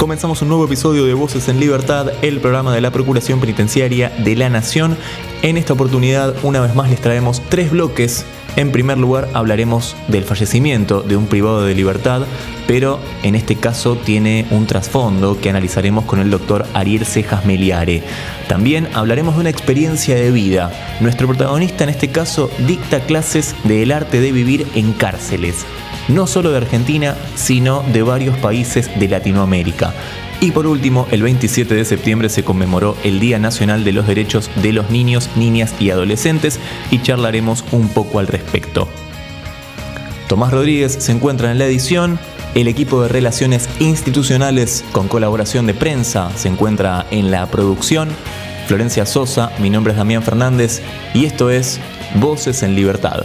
Comenzamos un nuevo episodio de Voces en Libertad, el programa de la Procuración Penitenciaria de la Nación. En esta oportunidad, una vez más, les traemos tres bloques. En primer lugar, hablaremos del fallecimiento de un privado de libertad, pero en este caso tiene un trasfondo que analizaremos con el doctor Ariel Cejas Meliare. También hablaremos de una experiencia de vida. Nuestro protagonista en este caso dicta clases del arte de vivir en cárceles no solo de Argentina, sino de varios países de Latinoamérica. Y por último, el 27 de septiembre se conmemoró el Día Nacional de los Derechos de los Niños, Niñas y Adolescentes y charlaremos un poco al respecto. Tomás Rodríguez se encuentra en la edición, el equipo de relaciones institucionales con colaboración de prensa se encuentra en la producción, Florencia Sosa, mi nombre es Damián Fernández y esto es Voces en Libertad.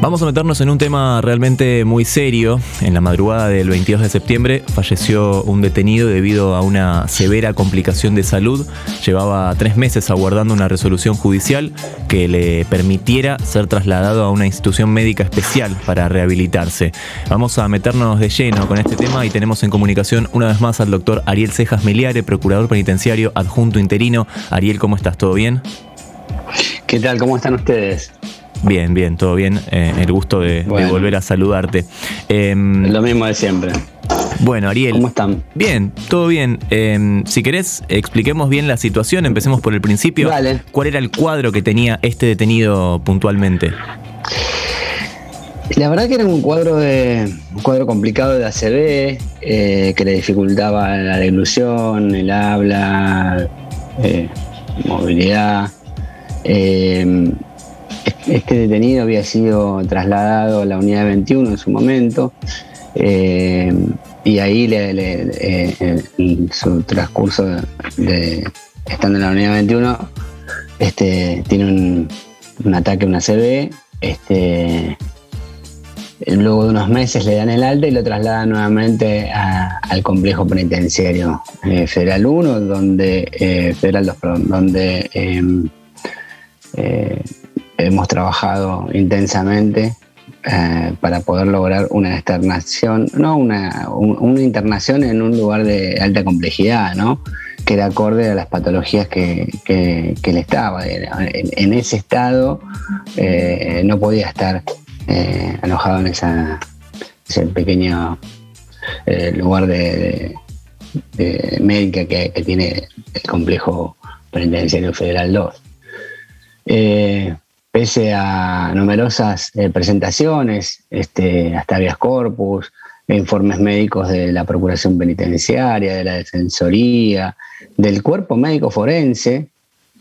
Vamos a meternos en un tema realmente muy serio. En la madrugada del 22 de septiembre falleció un detenido debido a una severa complicación de salud. Llevaba tres meses aguardando una resolución judicial que le permitiera ser trasladado a una institución médica especial para rehabilitarse. Vamos a meternos de lleno con este tema y tenemos en comunicación una vez más al doctor Ariel Cejas Meliare, procurador penitenciario adjunto interino. Ariel, ¿cómo estás? ¿Todo bien? ¿Qué tal? ¿Cómo están ustedes? Bien, bien, todo bien. Eh, el gusto de, volver a saludarte. Em, Lo mismo de siempre. Bueno, Ariel. ¿Cómo están? Bien, todo bien. Em, si querés, expliquemos bien la situación. Empecemos por el principio. Vale. ¿Cuál era el cuadro que tenía este detenido puntualmente? La verdad que era un cuadro de un cuadro complicado de ACB eh, que le dificultaba la deglución, el habla, eh, movilidad. Em, este detenido había sido trasladado a la unidad 21 en su momento eh, y ahí le, en su transcurso de, estando en la unidad 21 este, tiene un, un ataque, una CB, este, luego de unos meses le dan el alta y lo trasladan nuevamente al complejo penitenciario eh, Federal 1, donde, eh, Federal 2, perdón, donde em, hemos trabajado intensamente eh, para poder lograr una externación, no una, internación en un lugar de alta complejidad, ¿no? que era acorde a las patologías que, que, él estaba. En, ese estado eh, no podía estar eh, alojado en ese pequeño lugar de, médica que, tiene el complejo penitenciario federal 2 pese a numerosas eh, presentaciones, este, hasta habeas corpus, informes médicos de la Procuración Penitenciaria, de la Defensoría, del Cuerpo Médico Forense,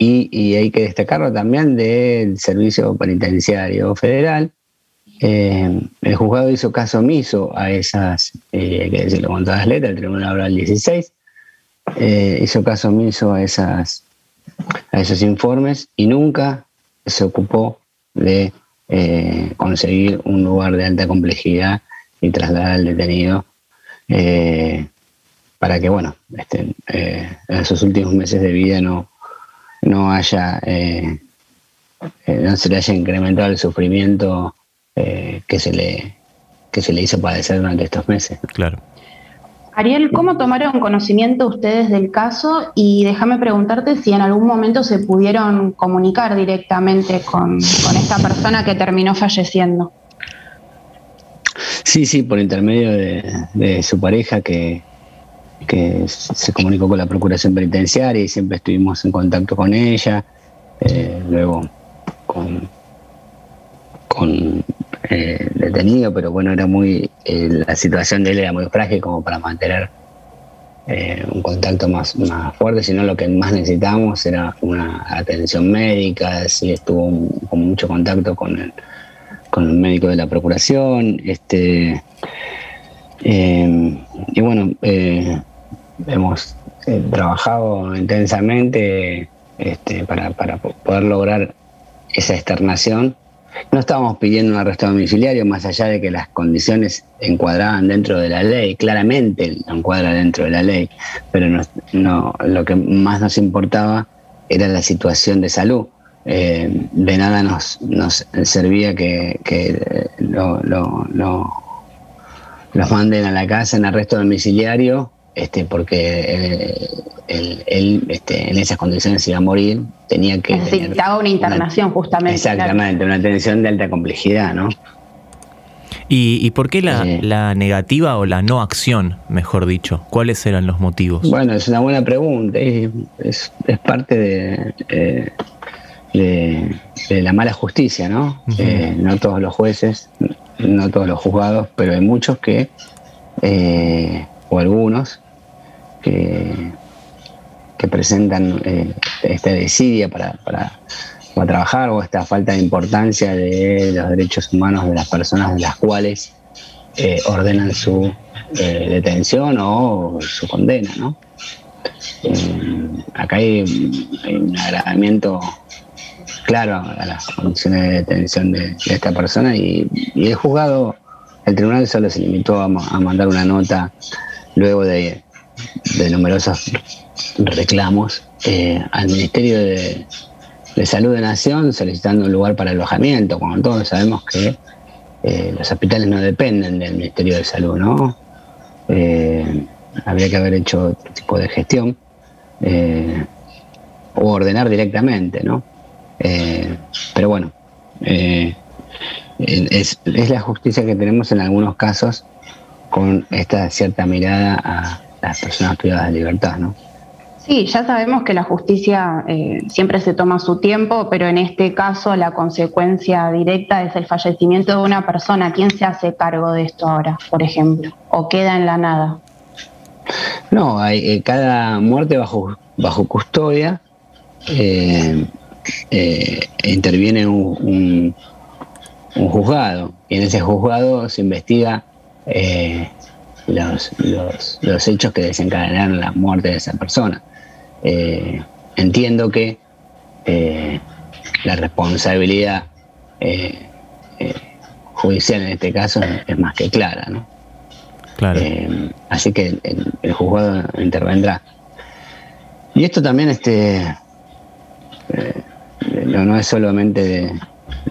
y, hay que destacarlo también del Servicio Penitenciario Federal. Eh, el juzgado hizo caso omiso a esas, eh, hay que decirlo con todas las letras, el Tribunal Oral 16, hizo caso omiso a, esas, a esos informes y nunca se ocupó de eh, conseguir un lugar de alta complejidad y trasladar al detenido eh, para que, bueno, este, eh, en esos últimos meses de vida no, no haya, no se le haya incrementado el sufrimiento que, se le, que se le hizo padecer durante estos meses. Claro. Ariel, ¿cómo tomaron conocimiento ustedes del caso? Y déjame preguntarte si en algún momento se pudieron comunicar directamente con, esta persona que terminó falleciendo. Sí, sí, por intermedio de, su pareja que, se comunicó con la Procuración Penitenciaria y siempre estuvimos en contacto con ella. Eh, luego con, con eh, detenido, pero bueno, era muy, eh, la situación de él era muy frágil como para mantener eh, un contacto más, más fuerte, sino lo que más necesitábamos era una atención médica, sí estuvo con mucho contacto con el, con el médico de la procuración, este y bueno, hemos trabajado intensamente este, para, para poder lograr esa externación no estábamos pidiendo un arresto domiciliario más allá de que las condiciones encuadraban dentro de la ley, claramente encuadra dentro de la ley, pero no, lo que más nos importaba era la situación de salud. Eh, de nada nos, nos servía que, lo, los manden a la casa en arresto domiciliario este, porque él, este, en esas condiciones iba a morir, tenía que... Necesitaba una internación justamente. Exactamente, una atención de alta complejidad, ¿no? ¿Y, por qué la, negativa o la no acción, mejor dicho? ¿Cuáles eran los motivos? Bueno, es una buena pregunta. Es, parte de, eh, de, la mala justicia, ¿no? Eh, no todos los jueces, no todos los juzgados, pero hay muchos que, eh, o algunos, que, presentan eh, esta desidia para, para, trabajar o esta falta de importancia de los derechos humanos de las personas de las cuales eh, ordenan su eh, detención o su condena. ¿no? acá hay, un agravamiento claro a las condiciones de detención de, esta persona y, el juzgado, el tribunal solo se limitó a mandar una nota luego de de numerosos reclamos eh, al Ministerio de, Salud de Nación solicitando un lugar para alojamiento, cuando todos sabemos que eh, los hospitales no dependen del Ministerio de Salud, ¿no? Eh, habría que haber hecho otro tipo de gestión o ordenar directamente, ¿no? pero bueno, es, es la justicia que tenemos en algunos casos con esta cierta mirada a las personas privadas de libertad, ¿no? Sí, ya sabemos que la justicia eh, siempre se toma su tiempo, pero en este caso la consecuencia directa es el fallecimiento de una persona. ¿Quién se hace cargo de esto ahora, por ejemplo? ¿O queda en la nada? No, hay, eh, cada muerte bajo, bajo custodia eh, interviene un, un, juzgado y en ese juzgado se investiga los, los, hechos que desencadenaron la muerte de esa persona. Eh, entiendo que eh, la responsabilidad eh, judicial en este caso es, más que clara, ¿no? Claro. así que el, juzgado intervendrá. Y esto también este, no, es solamente de,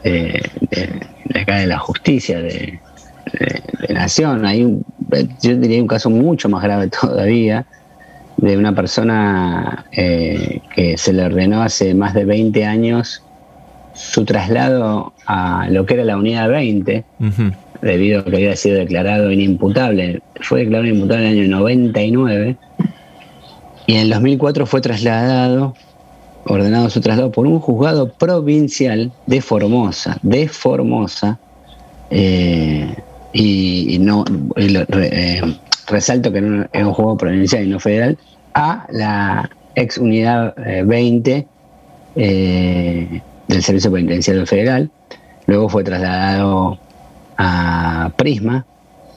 de, acá de la justicia, de, de, nación. Hay un, yo diría un caso mucho más grave todavía de una persona eh, que se le ordenó hace más de 20 años su traslado a lo que era la unidad 20, debido a que había sido declarado inimputable. Fue declarado inimputable en el año 99 y en el 2004 fue trasladado, ordenado su traslado por un juzgado provincial de Formosa, de Formosa, eh, y, no eh, resalto que es un juego provincial y no federal, a la ex unidad 20 eh, eh, del Servicio Penitenciario Federal. Luego fue trasladado a Prisma,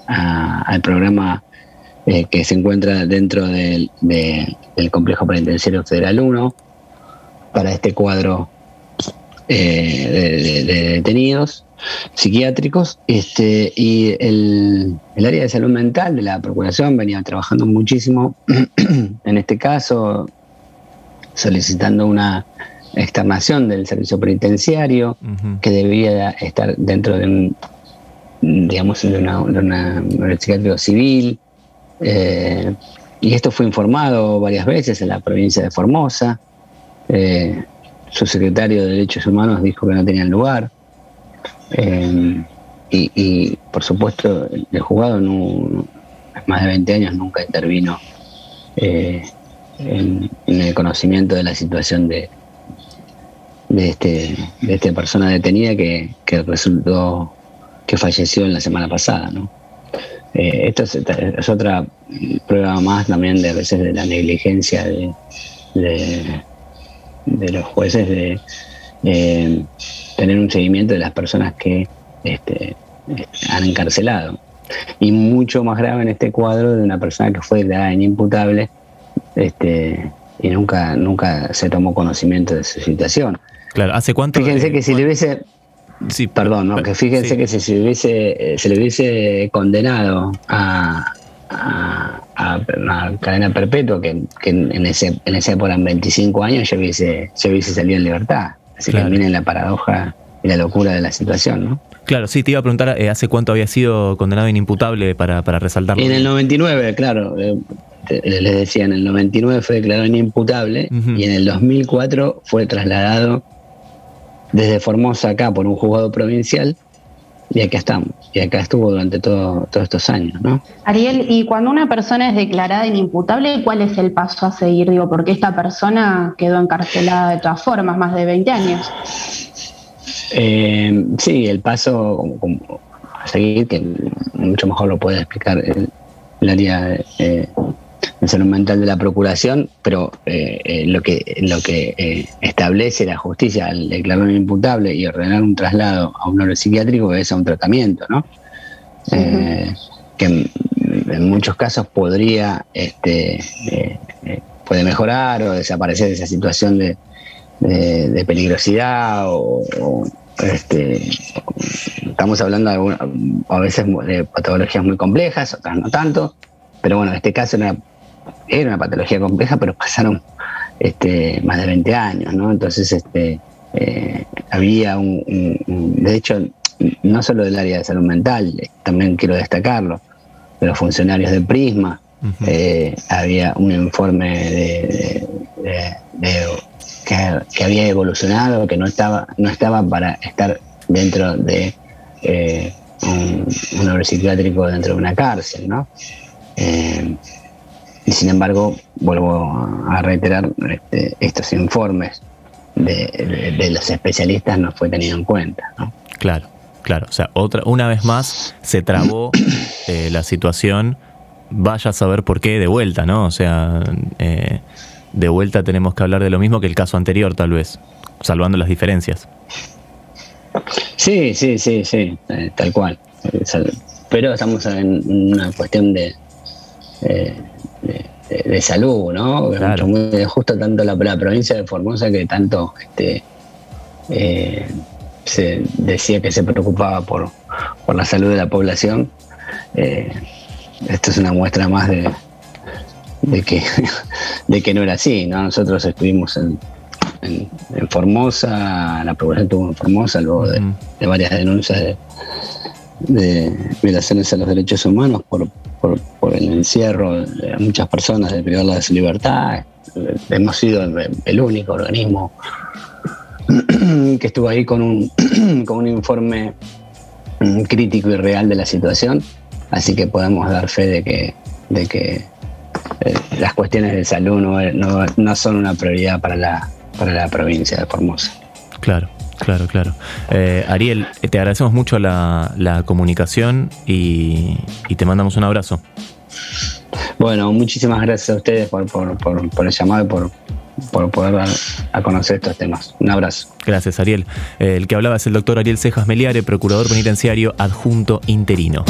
al programa que se encuentra dentro del, del Complejo Penitenciario Federal 1 para este cuadro de, detenidos psiquiátricos este, y el, área de salud mental de la Procuración venía trabajando muchísimo en este caso, solicitando una externación del servicio penitenciario que debía estar dentro de un digamos de una, de psiquiátrico civil. Eh, y esto fue informado varias veces en la provincia de Formosa. Eh, su secretario de Derechos Humanos dijo que no tenían lugar eh, y, por supuesto, el juzgado no, más de 20 años nunca intervino eh, en, el conocimiento de la situación de, este, esta persona detenida que, resultó que falleció en la semana pasada. ¿no? eh, esto es, otra prueba más también de a veces de la negligencia de, los jueces de tener un seguimiento de las personas que este, han encarcelado. Y mucho más grave en este cuadro de una persona que fue declarada inimputable este, y nunca, nunca se tomó conocimiento de su situación. Claro, ¿hace cuánto? Fíjense que si le hubiese Sí, perdón, ¿no? que fíjense que si se, hubiese, se le hubiese condenado a, a, cadena perpetua, que, en, ese, en esa época eran 25 años, ya hubiese, ya hubiese salido en libertad. Así que miren la paradoja y la locura de la situación, ¿no? Claro, sí, te iba a preguntar eh, hace cuánto había sido condenado inimputable para, para resaltarlo. En el 99, claro. Eh, les decía, en el 99 fue declarado inimputable y en el 2004 fue trasladado desde Formosa acá por un juzgado provincial y acá estamos. Y acá estuvo durante todo, todos estos años, ¿no? Ariel, y cuando una persona es declarada inimputable, ¿cuál es el paso a seguir? Digo, porque esta persona quedó encarcelada de todas formas, más de 20 años. Eh, sí, el paso a seguir, que mucho mejor lo puede explicar el, área eh, de salud mental de la Procuración, pero eh, eh, lo que, lo que establece la justicia al declarar un imputable y ordenar un traslado a un neuropsiquiátrico es a un tratamiento, ¿no? que en, muchos casos podría, este, puede mejorar o desaparecer esa situación de, de, peligrosidad o, este, estamos hablando a veces de patologías muy complejas, otras no tanto, pero bueno, en este caso era, una patología compleja, pero pasaron este, más de 20 años, ¿no? Entonces, este, eh, había un, de hecho, no solo del área de salud mental, también quiero destacarlo, de los funcionarios de Prisma, eh, había un informe de que, había evolucionado, que no estaba, no estaba para estar dentro de eh, un, un psiquiátrico dentro de una cárcel, ¿no? Eh, y sin embargo, vuelvo a reiterar, este, estos informes de, los especialistas no fue tenido en cuenta, ¿no? Claro, claro. O sea, otra, una vez más se trabó eh, la situación. Vaya a saber por qué de vuelta, ¿no? O sea, de vuelta tenemos que hablar de lo mismo que el caso anterior, tal vez, salvando las diferencias. Sí, sí, sí, sí, eh, tal cual. Pero estamos en una cuestión de, eh, de, salud, ¿no? Claro. Muy justo tanto la, provincia de Formosa que tanto este, eh, se decía que se preocupaba por, por la salud de la población. esto es una muestra más de, de que, de que no era así. ¿no? Nosotros estuvimos en, en, Formosa, la Procuración estuvo en Formosa, luego de, varias denuncias de, de, violaciones a los derechos humanos por, por, el encierro de muchas personas, de privarlas de su libertad. Hemos sido el, único organismo que estuvo ahí con un, con un informe crítico y real de la situación, así que podemos dar fe de que, de que eh, las cuestiones de salud no, no, son una prioridad para la, para la provincia de Formosa. Claro. Claro, claro. Eh, Ariel, te agradecemos mucho la, la comunicación y, te mandamos un abrazo. Bueno, muchísimas gracias a ustedes por, por, por, el llamado y por, por poder dar a conocer estos temas. Un abrazo. Gracias, Ariel. Eh, el que hablaba es el doctor Ariel Cejas Meliare, procurador penitenciario adjunto interino.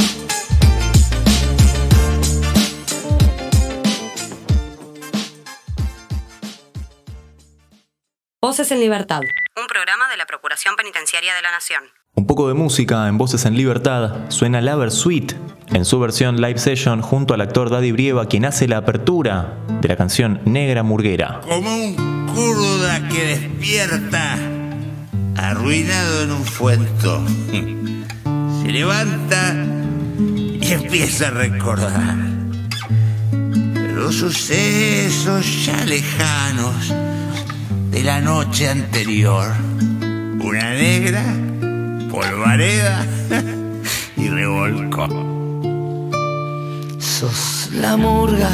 Voces en Libertad. Un programa de la Procuración Penitenciaria de la Nación. Un poco de música en Voces en Libertad. Suena Lover Suite en su versión live session junto al actor Daddy Brieva, quien hace la apertura de la canción Negra Murguera. Como un kurda que despierta, arruinado en un fuento. Se levanta y empieza a recordar los sucesos ya lejanos de la noche anterior. Una negra, polvareda y revolcó. Sos la murga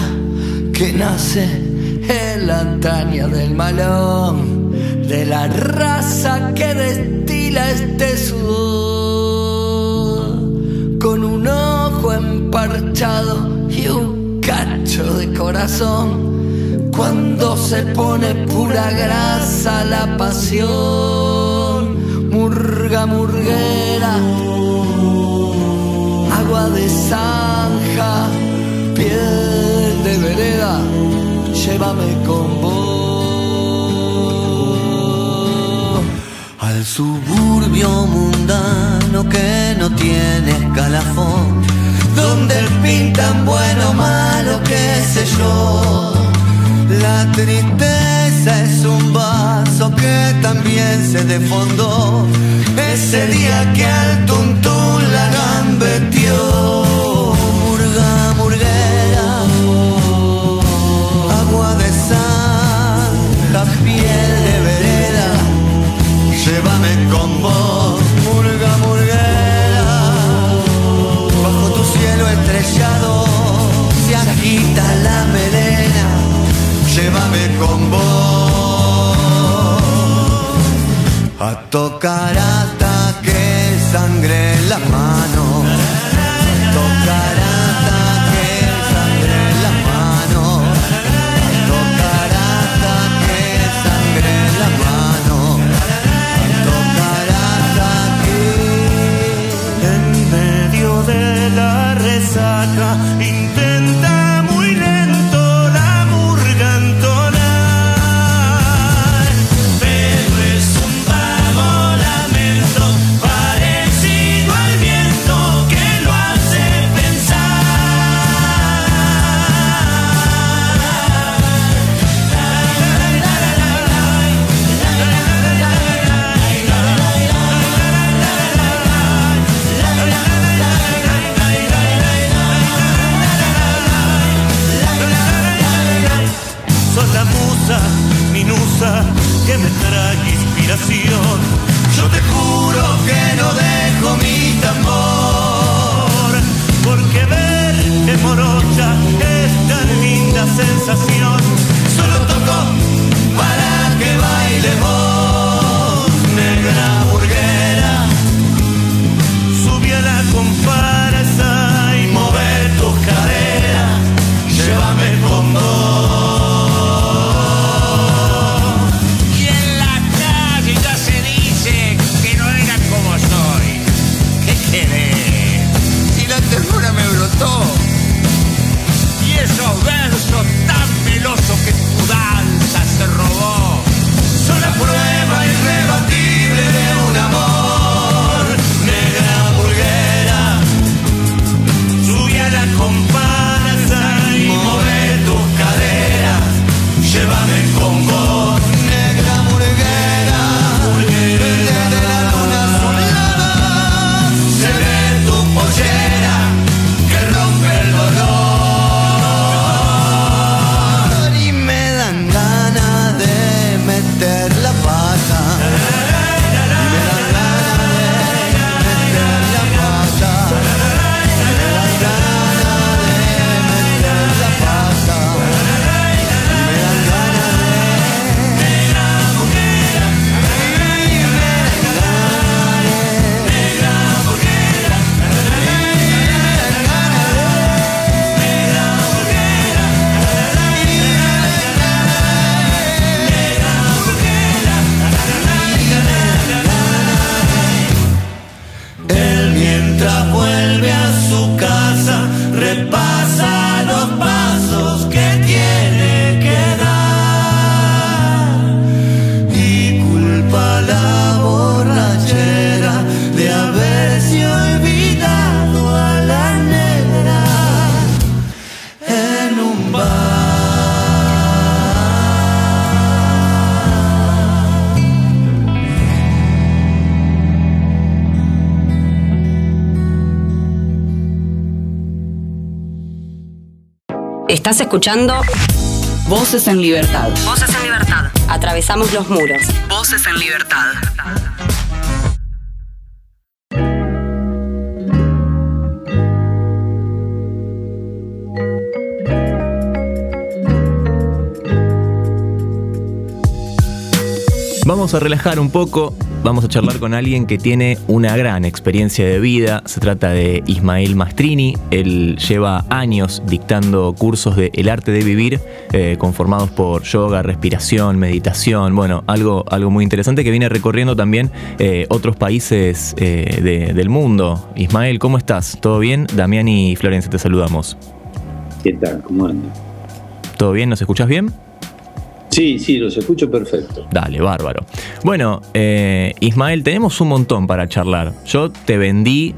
que nace en la antaña del malón, de la raza que destila este sudor, con un ojo en parte corazón cuando se pone pura grasa la pasión. Murga, murguera, agua de zanja, piel de vereda, llévame con vos al suburbio mundano que no tiene escalafón donde pintan bueno malo, qué sé yo. La tristeza es un vaso que también se defondó ese día que al tuntún la gambetió. Murga, murguera, agua de sal, piel de vereda, llévame con vos. Murga, murguera, bajo tu cielo estrellado se agita la melena, llévame con vos. A tocar hasta que sangre en las manos, a tocar hasta que sangre en las manos, a tocar hasta que sangre en las manos, a tocar hasta que en medio de la resaca Estás escuchando Voces en libertad. Voces en libertad. Atravesamos los muros. Voces en libertad. Vamos a relajar un poco, vamos a charlar con alguien que tiene una gran experiencia de vida. Se trata de Ismael Mastrini. Él lleva años dictando cursos de El arte de vivir, eh, conformados por yoga, respiración, meditación. Bueno, algo, algo muy interesante que viene recorriendo también eh, otros países eh, de- del mundo. Ismael, ¿cómo estás? ¿Todo bien? Damián y Florencia, te saludamos. ¿Qué tal? ¿Cómo andan? ¿Todo bien? ¿Nos escuchas bien? Sí, sí, los escucho perfecto. Dale, bárbaro. Bueno, eh, Ismael, tenemos un montón para charlar. Yo te vendí,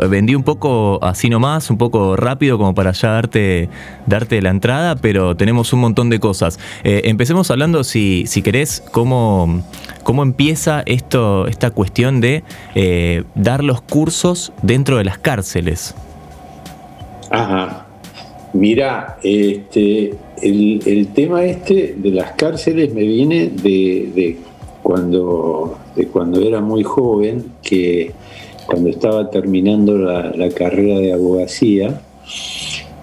eh, vendí un poco así nomás, un poco rápido como para ya darte, darte la entrada, pero tenemos un montón de cosas. Eh, empecemos hablando, si, si querés, cómo, cómo empieza esto, esta cuestión de eh, dar los cursos dentro de las cárceles. Ajá. Mira, este, el, tema este de las cárceles me viene de, de cuando, de cuando era muy joven, que cuando estaba terminando la, carrera de abogacía,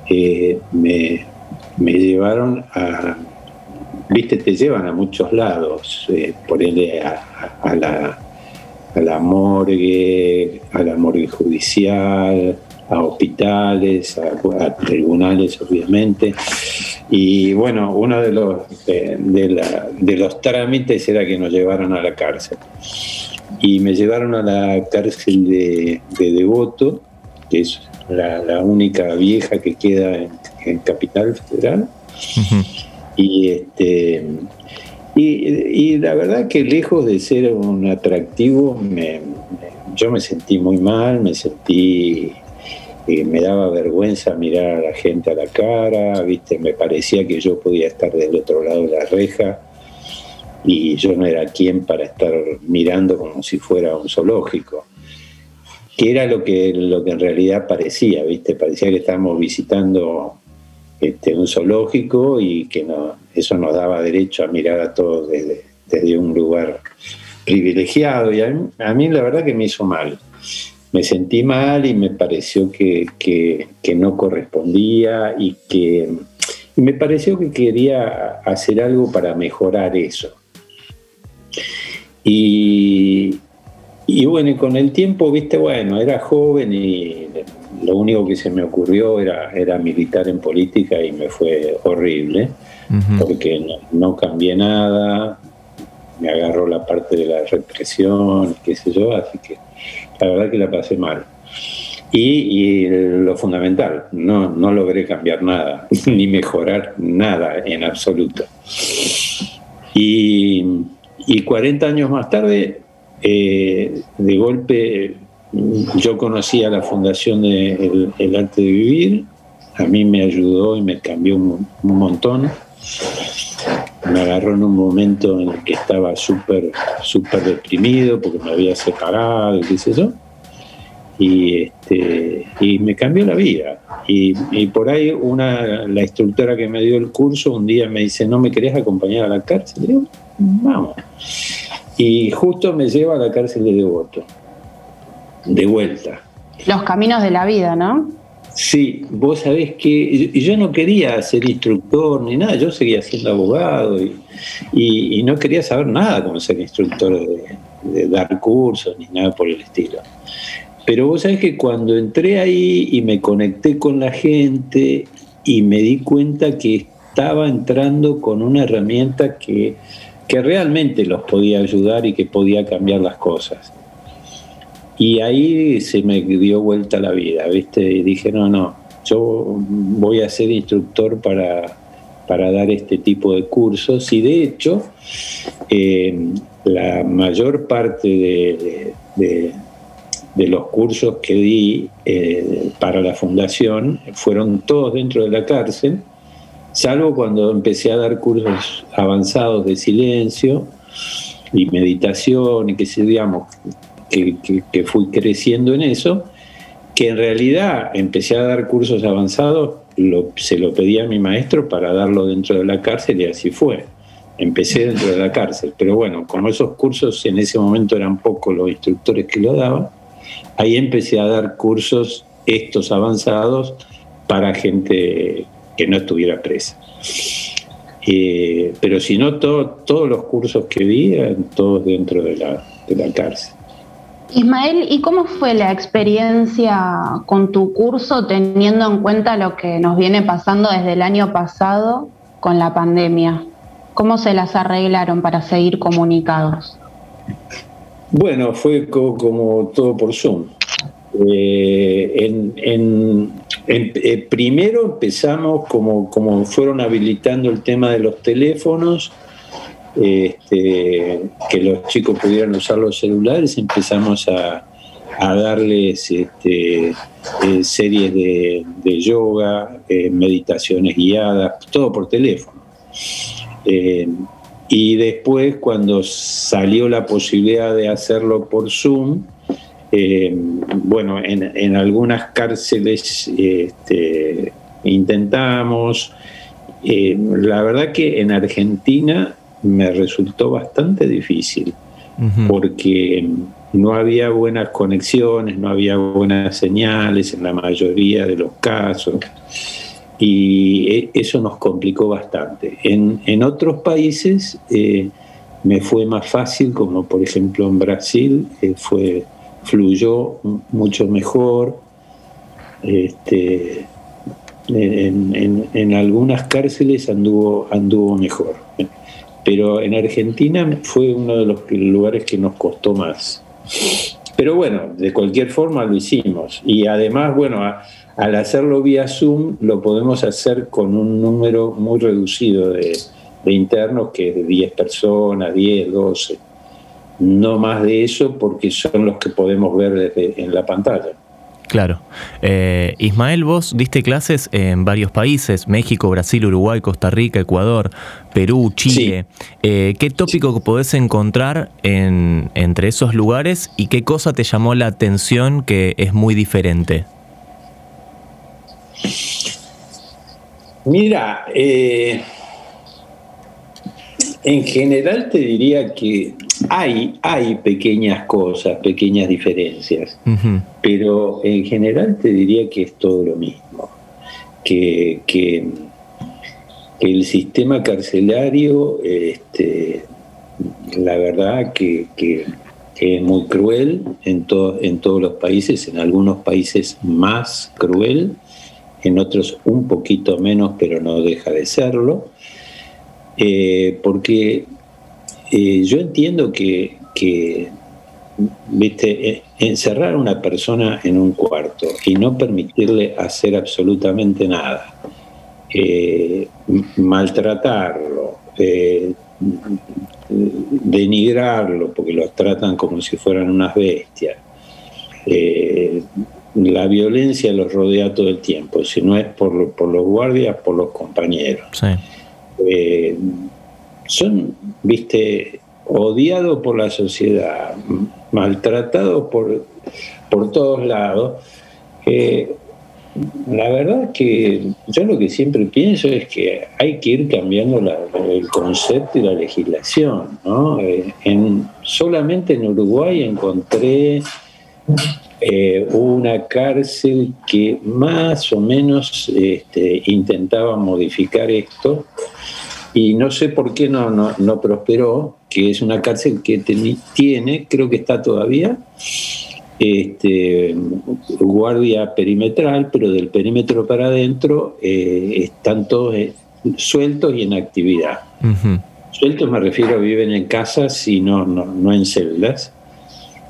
eh, me, me llevaron a, viste, te llevan a muchos lados, eh, ponerle a- a la, a la morgue, a la morgue judicial, a hospitales, a, a tribunales, obviamente. Y bueno, uno de los, de, de la- de los trámites era que nos llevaran a la cárcel. Y me llevaron a la cárcel de, de Devoto, que es la, la única vieja que queda en, en Capital Federal. Y este y, y la verdad que lejos de ser un atractivo, me- me- yo me sentí muy mal, me sentí, eh, me daba vergüenza mirar a la gente a la cara, viste, me parecía que yo podía estar del otro lado de la reja y yo no era quien para estar mirando como si fuera un zoológico que era lo que, lo que en realidad parecía, ¿viste? Parecía que estábamos visitando este, un zoológico y que no, eso nos daba derecho a mirar a todos desde, desde un lugar privilegiado. Y a mí, a mí la verdad que me hizo mal. Me sentí mal y me pareció que, que- que no correspondía y que y me pareció que quería hacer algo para mejorar eso. Y, y bueno, con el tiempo, viste, bueno, era joven y lo único que se me ocurrió era, era militar en política y me fue horrible, porque no, no cambié nada, me agarró la parte de la represión, qué sé yo, así que la verdad que la pasé mal. Y, lo fundamental, no, no logré cambiar nada, ni mejorar nada en absoluto. Y, y 40 años más tarde, eh, de golpe, yo conocí a la fundación de El, Arte de Vivir, a mí me ayudó y me cambió un montón. Me agarró en un momento en el que estaba súper, súper deprimido porque me había separado y qué sé yo. Y, este, y me cambió la vida. Y, y por ahí una, la instructora que me dio el curso un día me dice, ¿no me querés acompañar a la cárcel? Le digo, vamos. Y justo me lleva a la cárcel de Devoto, de vuelta. Los caminos de la vida, ¿no? Sí, vos sabés que yo- no quería ser instructor ni nada, yo seguía siendo abogado y no quería saber nada como ser instructor de, de dar cursos ni nada por el estilo. Pero vos sabés que cuando entré ahí y me conecté con la gente y me di cuenta que estaba entrando con una herramienta que, que realmente los podía ayudar y que podía cambiar las cosas. Y ahí se me dio vuelta la vida, ¿viste? Y dije, no, no, yo voy a ser instructor para, para dar este tipo de cursos. Y de hecho, eh, la mayor parte de, de- los cursos que di eh, para la fundación fueron todos dentro de la cárcel, salvo cuando empecé a dar cursos avanzados de silencio y meditación y que se digamos que, fui creciendo en eso, que en realidad empecé a dar cursos avanzados, se lo pedí a mi maestro para darlo dentro de la cárcel y así fue. Empecé dentro de la cárcel, pero bueno, como esos cursos en ese momento eran pocos los instructores que lo daban, ahí empecé a dar cursos estos avanzados para gente que no estuviera presa. Eh, pero si no, todo- todos los cursos que di eran todos dentro de la, de la cárcel. Ismael, ¿y cómo fue la experiencia con tu curso teniendo en cuenta lo que nos viene pasando desde el año pasado con la pandemia? ¿Cómo se las arreglaron para seguir comunicados? Bueno, fue co- como todo por Zoom. Eh, en- en- eh, primero empezamos como, como fueron habilitando el tema de los teléfonos, este, que los chicos pudieran usar los celulares, empezamos a, a darles este, eh, series de, yoga, eh, meditaciones guiadas, todo por teléfono. Eh, y después, cuando salió la posibilidad de hacerlo por Zoom, bueno, en, algunas cárceles este, intentamos. La verdad que en Argentina me resultó bastante difícil porque no había buenas conexiones, no había buenas señales en la mayoría de los casos y e- eso nos complicó bastante. En, en otros países eh, me fue más fácil, como por ejemplo en Brasil, eh, fue, fluyó mucho mejor. Este, en, en- en algunas cárceles anduvo, anduvo mejor. Pero en Argentina fue uno de los lugares que nos costó más. Pero bueno, de cualquier forma lo hicimos. Y además, bueno, al hacerlo vía Zoom, lo podemos hacer con un número muy reducido de, de internos, que es de 10 personas, 10, 12. No más de eso, porque son los que podemos ver desde, en la pantalla. Claro. Eh, Ismael, vos diste clases en varios países, México, Brasil, Uruguay, Costa Rica, Ecuador, Perú, Chile. Eh, ¿Qué tópico podés encontrar en, entre esos lugares y qué cosa te llamó la atención que es muy diferente? Mira, eh, en general te diría que hay, hay pequeñas cosas, pequeñas diferencias, pero en general te diría que es todo lo mismo. Que, que- que el sistema carcelario, este, la verdad que, que- que es muy cruel en, to- en todos los países, en algunos países más cruel, en otros un poquito menos, pero no deja de serlo, Eh, porque eh, yo entiendo que, que, viste, eh, encerrar a una persona en un cuarto y no permitirle hacer absolutamente nada, eh, maltratarlo, eh, denigrarlo porque los tratan como si fueran unas bestias. Eh, la violencia los rodea todo el tiempo, si no es por, lo- por los guardias, por los compañeros. Sí. Son, viste, odiados por la sociedad, maltratados por, por todos lados. La verdad que yo lo que siempre pienso es que hay que ir cambiando la- el concepto y la legislación. ¿no? Eh, en, solamente en Uruguay encontré eh, una cárcel que más o menos este, intentaba modificar esto y no sé por qué no, no, no prosperó, que es una cárcel que teni- tiene, creo que está todavía, este, guardia perimetral, pero del perímetro para adentro eh, están todos eh, sueltos y en actividad. Sueltos me refiero a viven en casas y no, no, no en celdas.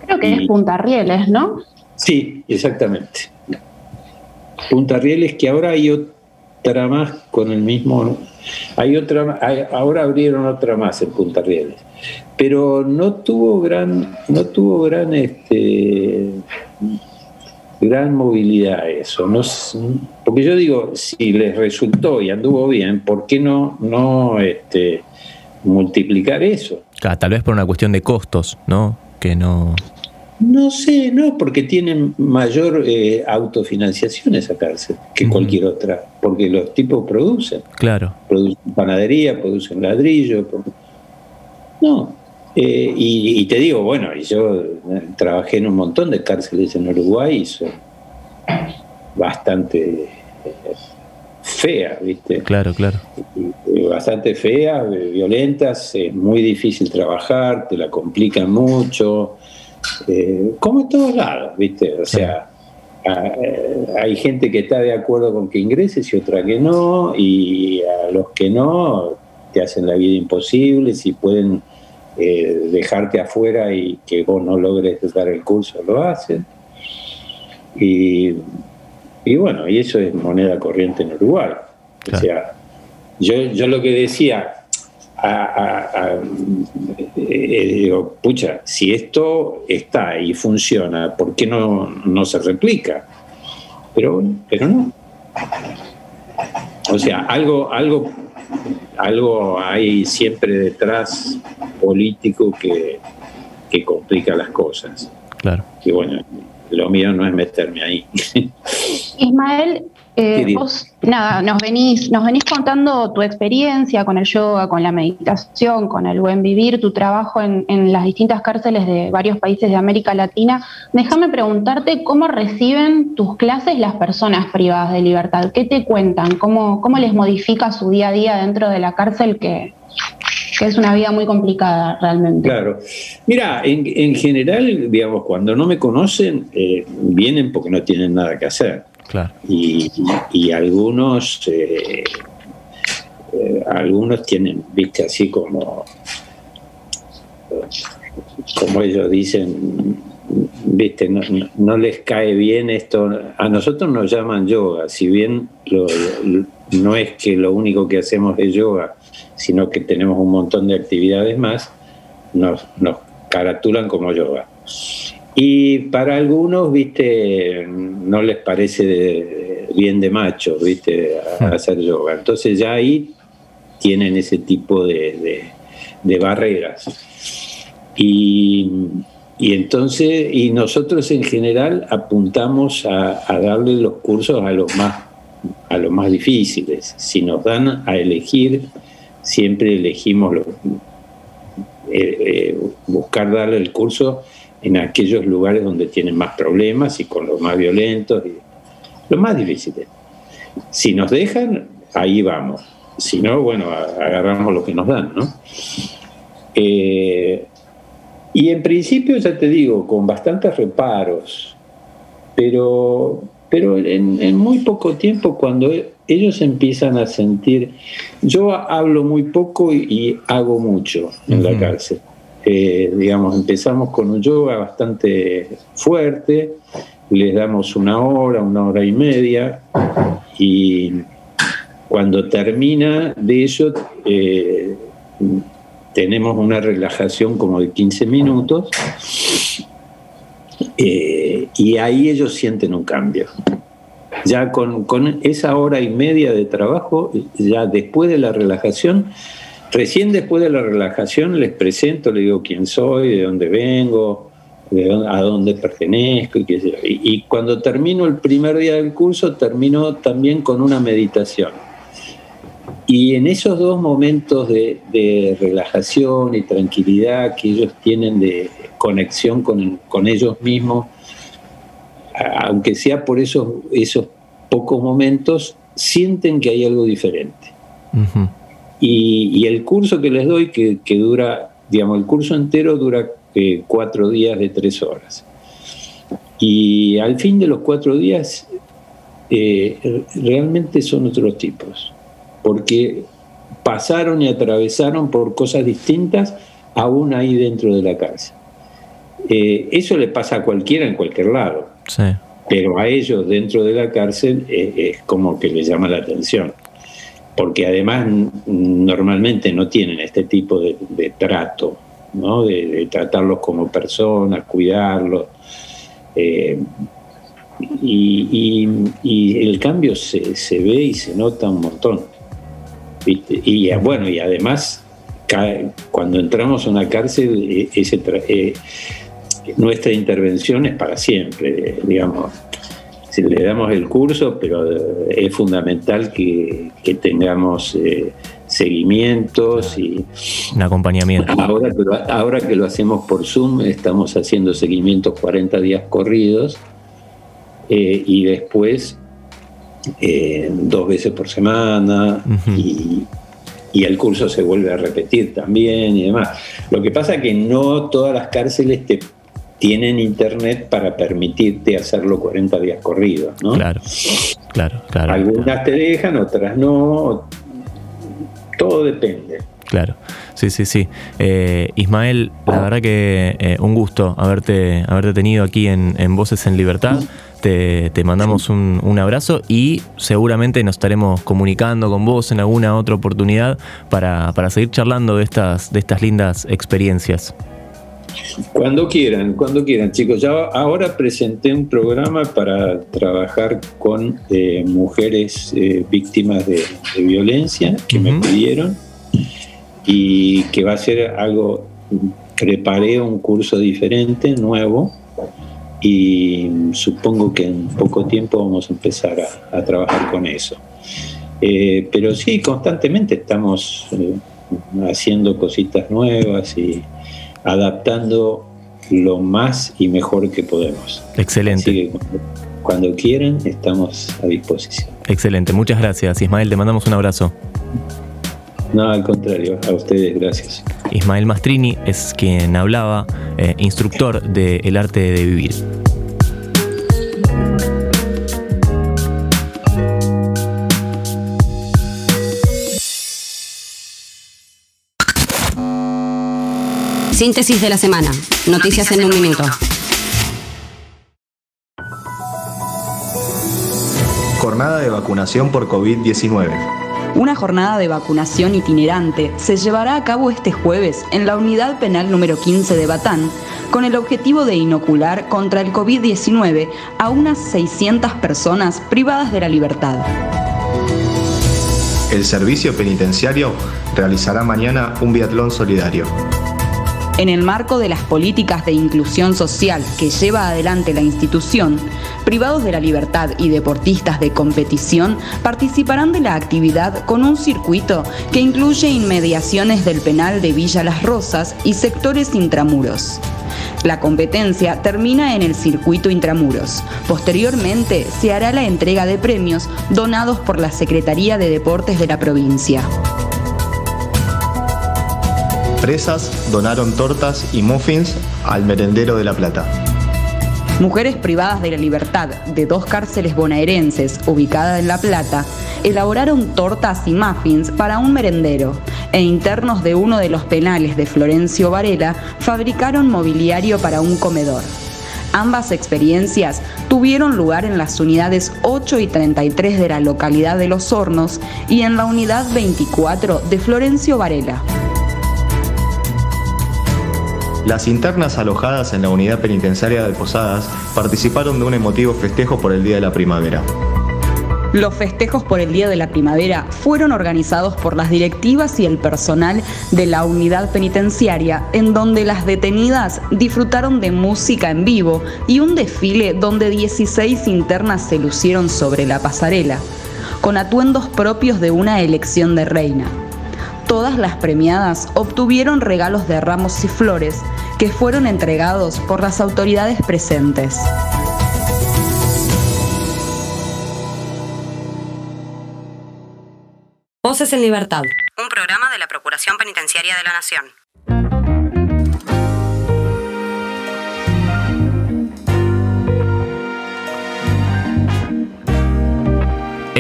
Creo que es Punta Rieles, ¿no? Sí, exactamente. Punta Rieles que ahora hay otra más con el mismo... Hay otra, ahora abrieron otra más en Punta Rieles, pero no tuvo gran, no tuvo gran, este, gran movilidad eso. No, porque yo digo, si les resultó y anduvo bien, ¿por qué no, no este, multiplicar eso? Tal vez por una cuestión de costos, ¿no? Que no. No sé, no, porque tienen mayor eh, autofinanciación esa cárcel que cualquier otra, porque los tipos producen, Claro. producen panadería, producen ladrillo. No, eh, y, y te digo, bueno, yo eh, trabajé en un montón de cárceles en Uruguay y son bastante eh, feas, ¿viste? Claro, claro. Eh, Bastante feas, violentas, es muy difícil trabajar, te la complican mucho, eh, como en todos lados, ¿viste? O sea, eh, hay gente que está de acuerdo con que ingreses y otra que no, y a los que no te hacen la vida imposible, si pueden eh, dejarte afuera y que vos no logres dar el curso, lo hacen. Y, y bueno, y eso es moneda corriente en Uruguay. O sea, yo, yo lo que decía, a- a- a- eh, digo, pucha, si esto está y funciona, ¿por qué no, no se replica? Pero, pero no. O sea, algo, algo, algo hay siempre detrás político que, que complica las cosas. Claro. Y bueno, lo mío no es meterme ahí. Ismael, eh, vos nada, nos venís, nos venís contando tu experiencia con el yoga, con la meditación, con el buen vivir, tu trabajo en, en las distintas cárceles de varios países de América Latina. Déjame preguntarte cómo reciben tus clases las personas privadas de libertad. ¿Qué te cuentan? ¿Cómo, cómo les modifica su día a día dentro de la cárcel que es una vida muy complicada realmente? Claro. Mira, en, en general, digamos, cuando no me conocen, eh, vienen porque no tienen nada que hacer. Claro. Y, y algunos, eh, eh, algunos tienen, viste, así como, como ellos dicen, viste, no, no- no les cae bien esto. A nosotros nos llaman yoga, si bien lo- lo- no es que lo único que hacemos es yoga, sino que tenemos un montón de actividades más, nos, nos caratulan como yoga. Y para algunos, viste, no les parece de- bien de macho, viste, a- hacer yoga. Entonces ya ahí tienen ese tipo de, de- de barreras. Y, y entonces, y nosotros en general apuntamos a, a darle los cursos a los más a los más difíciles. Si nos dan a elegir, siempre elegimos eh, eh, buscar darle el curso en aquellos lugares donde tienen más problemas y con los más violentos y los más difíciles. Si nos dejan, ahí vamos. Si no, bueno, agarramos lo que nos dan, ¿no? Eh, y en principio, ya te digo, con bastantes reparos, pero, pero en, en muy poco tiempo, cuando e- ellos empiezan a sentir, yo hablo muy poco y, y hago mucho en la cárcel. Eh, digamos, empezamos con un yoga bastante fuerte, les damos una hora, una hora y media, y cuando termina de eso, eh, tenemos una relajación como de 15 minutos eh, y ahí ellos sienten un cambio. Ya con, con esa hora y media de trabajo, ya después de la relajación, recién después de la relajación les presento, les digo quién soy, de dónde vengo, de dónde- a dónde pertenezco y qué sé yo. Y, y cuando termino el primer día del curso, termino también con una meditación. Y en esos dos momentos de, de relajación y tranquilidad que ellos tienen de conexión con, con ellos mismos, aunque sea por esos, esos pocos momentos, sienten que hay algo diferente. Y, y el curso que les doy, que, que dura, digamos, el curso entero dura eh, cuatro días de tres horas. Y al fin de los cuatro días, eh, realmente son otros tipos, porque pasaron y atravesaron por cosas distintas aún ahí dentro de la cárcel. Eh, eso le pasa a cualquiera en cualquier lado, Sí. pero a ellos dentro de la cárcel es como que les llama la atención, porque además normalmente no tienen este tipo de, de trato, ¿no? de, de tratarlos como personas, cuidarlos. eh, y, y- y el cambio se, se ve y se nota un montón. ¿Viste? Y eh, bueno, y además, cuando entramos a una cárcel, eh, ese eh, nuestra intervención es para siempre, digamos. Si le damos el curso, pero es fundamental que, que tengamos eh, seguimientos y Un acompañamiento. ahora que, lo, ahora que lo hacemos por Zoom, estamos haciendo seguimientos 40 días corridos eh, y después eh, dos veces por semana y, y el curso se vuelve a repetir también y demás. Lo que pasa es que no todas las cárceles te tienen internet para permitirte hacerlo 40 días corridos, ¿no? Claro, claro, claro. Algunas te dejan, otras no. Todo depende. Claro, sí, sí, sí. Eh, Ismael, la verdad que eh, un gusto haberte, haberte tenido aquí en, en Voces en Libertad. Te, te mandamos un, un abrazo y seguramente nos estaremos comunicando con vos en alguna otra oportunidad para, para seguir charlando de estas, de estas lindas experiencias. Cuando quieran, cuando quieran, chicos. Ya ahora presenté un programa para trabajar con eh, mujeres eh, víctimas de, de violencia que me pidieron y que va a ser algo. Preparé un curso diferente, nuevo, y supongo que en poco tiempo vamos a empezar a, a trabajar con eso. Eh, pero sí, constantemente estamos eh, haciendo cositas nuevas y adaptando lo más y mejor que podemos. Excelente. Así que cuando, cuando quieran, estamos a disposición. Excelente, muchas gracias Ismael, te mandamos un abrazo. No, al contrario, a ustedes, gracias. Ismael Mastrini es quien hablaba, eh, instructor de El Arte de Vivir. Síntesis de la semana. Noticias en un minuto. Jornada de vacunación por COVID-19. Una jornada de vacunación itinerante se llevará a cabo este jueves en la unidad penal número 15 de Batán, con el objetivo de inocular contra el COVID-19 a unas 600 personas privadas de la libertad. El servicio penitenciario realizará mañana un biatlón solidario. En el marco de las políticas de inclusión social que lleva adelante la institución, privados de la libertad y deportistas de competición participarán de la actividad con un circuito que incluye inmediaciones del penal de Villa Las Rosas y sectores intramuros. La competencia termina en el circuito intramuros. Posteriormente se hará la entrega de premios donados por la Secretaría de Deportes de la provincia. Presas donaron tortas y muffins al merendero de La Plata. Mujeres privadas de la libertad de dos cárceles bonaerenses ubicadas en La Plata elaboraron tortas y muffins para un merendero e internos de uno de los penales de Florencio Varela fabricaron mobiliario para un comedor. Ambas experiencias tuvieron lugar en las unidades 8 y 33 de la localidad de Los Hornos y en la unidad 24 de Florencio Varela. Las internas alojadas en la unidad penitenciaria de Posadas participaron de un emotivo festejo por el Día de la Primavera. Los festejos por el Día de la Primavera fueron organizados por las directivas y el personal de la unidad penitenciaria, en donde las detenidas disfrutaron de música en vivo y un desfile donde 16 internas se lucieron sobre la pasarela, con atuendos propios de una elección de reina. Todas las premiadas obtuvieron regalos de ramos y flores que fueron entregados por las autoridades presentes. Voces en Libertad. Un programa de la Procuración Penitenciaria de la Nación.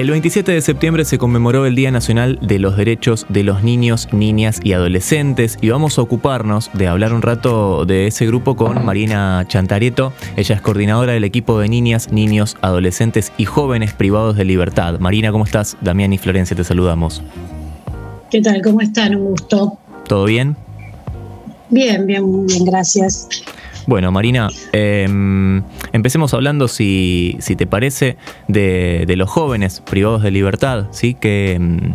El 27 de septiembre se conmemoró el Día Nacional de los Derechos de los Niños, Niñas y Adolescentes y vamos a ocuparnos de hablar un rato de ese grupo con Marina Chantarieto. Ella es coordinadora del equipo de niñas, niños, adolescentes y jóvenes privados de libertad. Marina, ¿cómo estás? Damián y Florencia, te saludamos. ¿Qué tal? ¿Cómo están? Un gusto. ¿Todo bien? Bien, bien, muy bien, gracias. Bueno, Marina, eh, empecemos hablando, si, si te parece, de, de, los jóvenes privados de libertad, ¿sí? Que mm,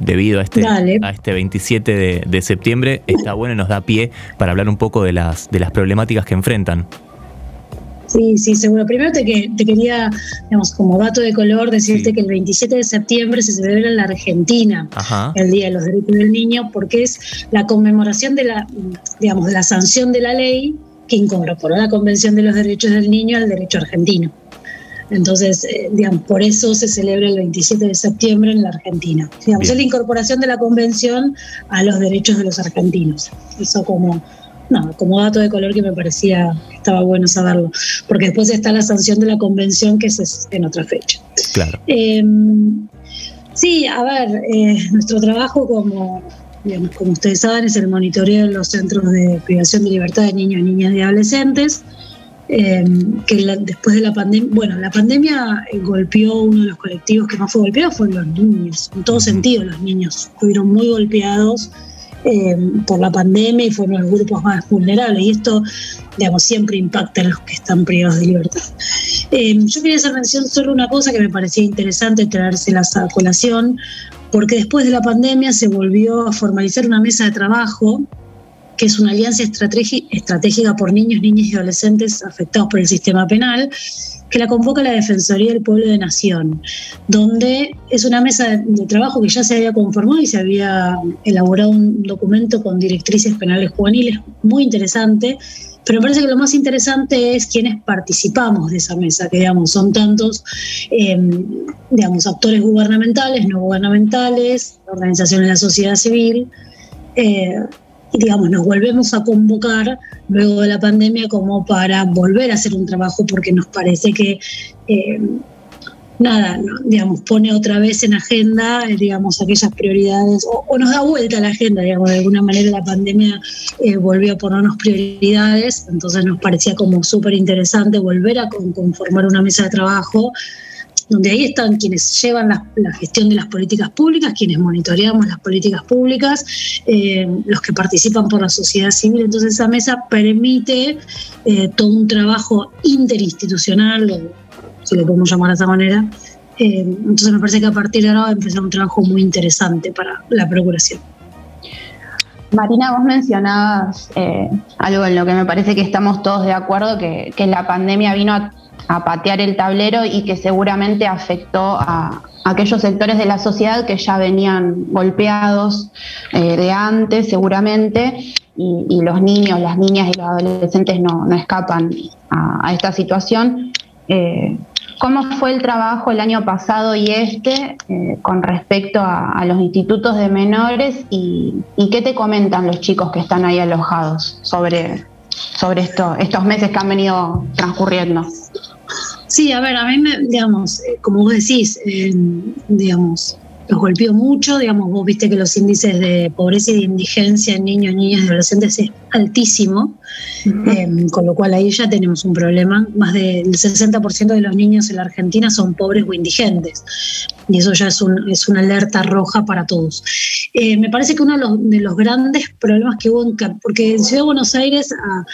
debido a este, a este 27 de, de, septiembre está bueno y nos da pie para hablar un poco de las, de las problemáticas que enfrentan. Sí, sí, seguro. Primero te, que, te quería, digamos, como dato de color, decirte sí. que el 27 de septiembre se celebra en la Argentina Ajá. el Día de los Derechos del Niño, porque es la conmemoración de la, digamos, de la sanción de la ley que incorporó la Convención de los Derechos del Niño al derecho argentino. Entonces, eh, digamos, por eso se celebra el 27 de septiembre en la Argentina. Digamos, Bien. es la incorporación de la convención a los derechos de los argentinos. Eso como, no, como dato de color que me parecía estaba bueno saberlo. Porque después está la sanción de la convención que es en otra fecha. Claro. Eh, sí, a ver, eh, nuestro trabajo como, digamos, como ustedes saben es el monitoreo de los centros de privación de libertad de niños, niñas y adolescentes. eh, que la- después de la pandemia, bueno, la pandemia eh, golpeó uno de los colectivos que más fue golpeado fueron los niños, en todo sentido los niños estuvieron muy golpeados eh, por la pandemia y fueron los grupos más vulnerables y esto, digamos, siempre impacta a los que están privados de libertad. Eh, yo quería hacer mención solo una cosa que me parecía interesante traérselas a colación, porque después de la pandemia se volvió a formalizar una mesa de trabajo que es una alianza estratégica por niños, niñas y adolescentes afectados por el sistema penal, que la convoca la Defensoría del Pueblo de Nación, donde es una mesa de, de trabajo que ya se había conformado y se había elaborado un documento con directrices penales juveniles muy interesante, pero me parece que lo más interesante es quienes participamos de esa mesa, que digamos, son tantos eh, digamos, actores gubernamentales, no gubernamentales, organizaciones de la sociedad civil, eh, y digamos, nos volvemos a convocar luego de la pandemia como para volver a hacer un trabajo porque nos parece que eh, nada, digamos, pone otra vez en agenda, eh, digamos, aquellas prioridades, o, nos da vuelta a la agenda, digamos, de alguna manera la pandemia eh, volvió a ponernos prioridades, entonces nos parecía como súper interesante volver a con- conformar una mesa de trabajo donde ahí están quienes llevan la, gestión de las políticas públicas, quienes monitoreamos las políticas públicas, eh, los que participan por la sociedad civil. Entonces esa mesa permite eh, todo un trabajo interinstitucional, si lo podemos llamar de esa manera. Eh, entonces me parece que a partir de ahora va a un trabajo muy interesante para la Procuración. Marina, vos mencionabas eh, algo en lo que me parece que estamos todos de acuerdo, que, que la pandemia vino a, patear el tablero y que seguramente afectó a, aquellos sectores de la sociedad que ya venían golpeados eh, de antes, seguramente, y, los niños, las niñas y los adolescentes no, no escapan a, esta situación. ¿Cómo fue el trabajo el año pasado y este eh, con respecto a, los institutos de menores y, y qué te comentan los chicos que están ahí alojados sobre, sobre esto, estos meses que han venido transcurriendo? Sí, a ver, a mí, me, digamos, eh, como vos decís, eh, digamos, los golpeó mucho, digamos, vos viste que los índices de pobreza y de indigencia en niños, niñas y adolescentes es altísimo, eh, con lo cual ahí ya tenemos un problema. Más del 60% de los niños en la Argentina son pobres o indigentes, y eso ya es, un, es una alerta roja para todos. Eh, me parece que uno de los, de los grandes problemas que hubo, en, porque en Ciudad de Buenos Aires, a,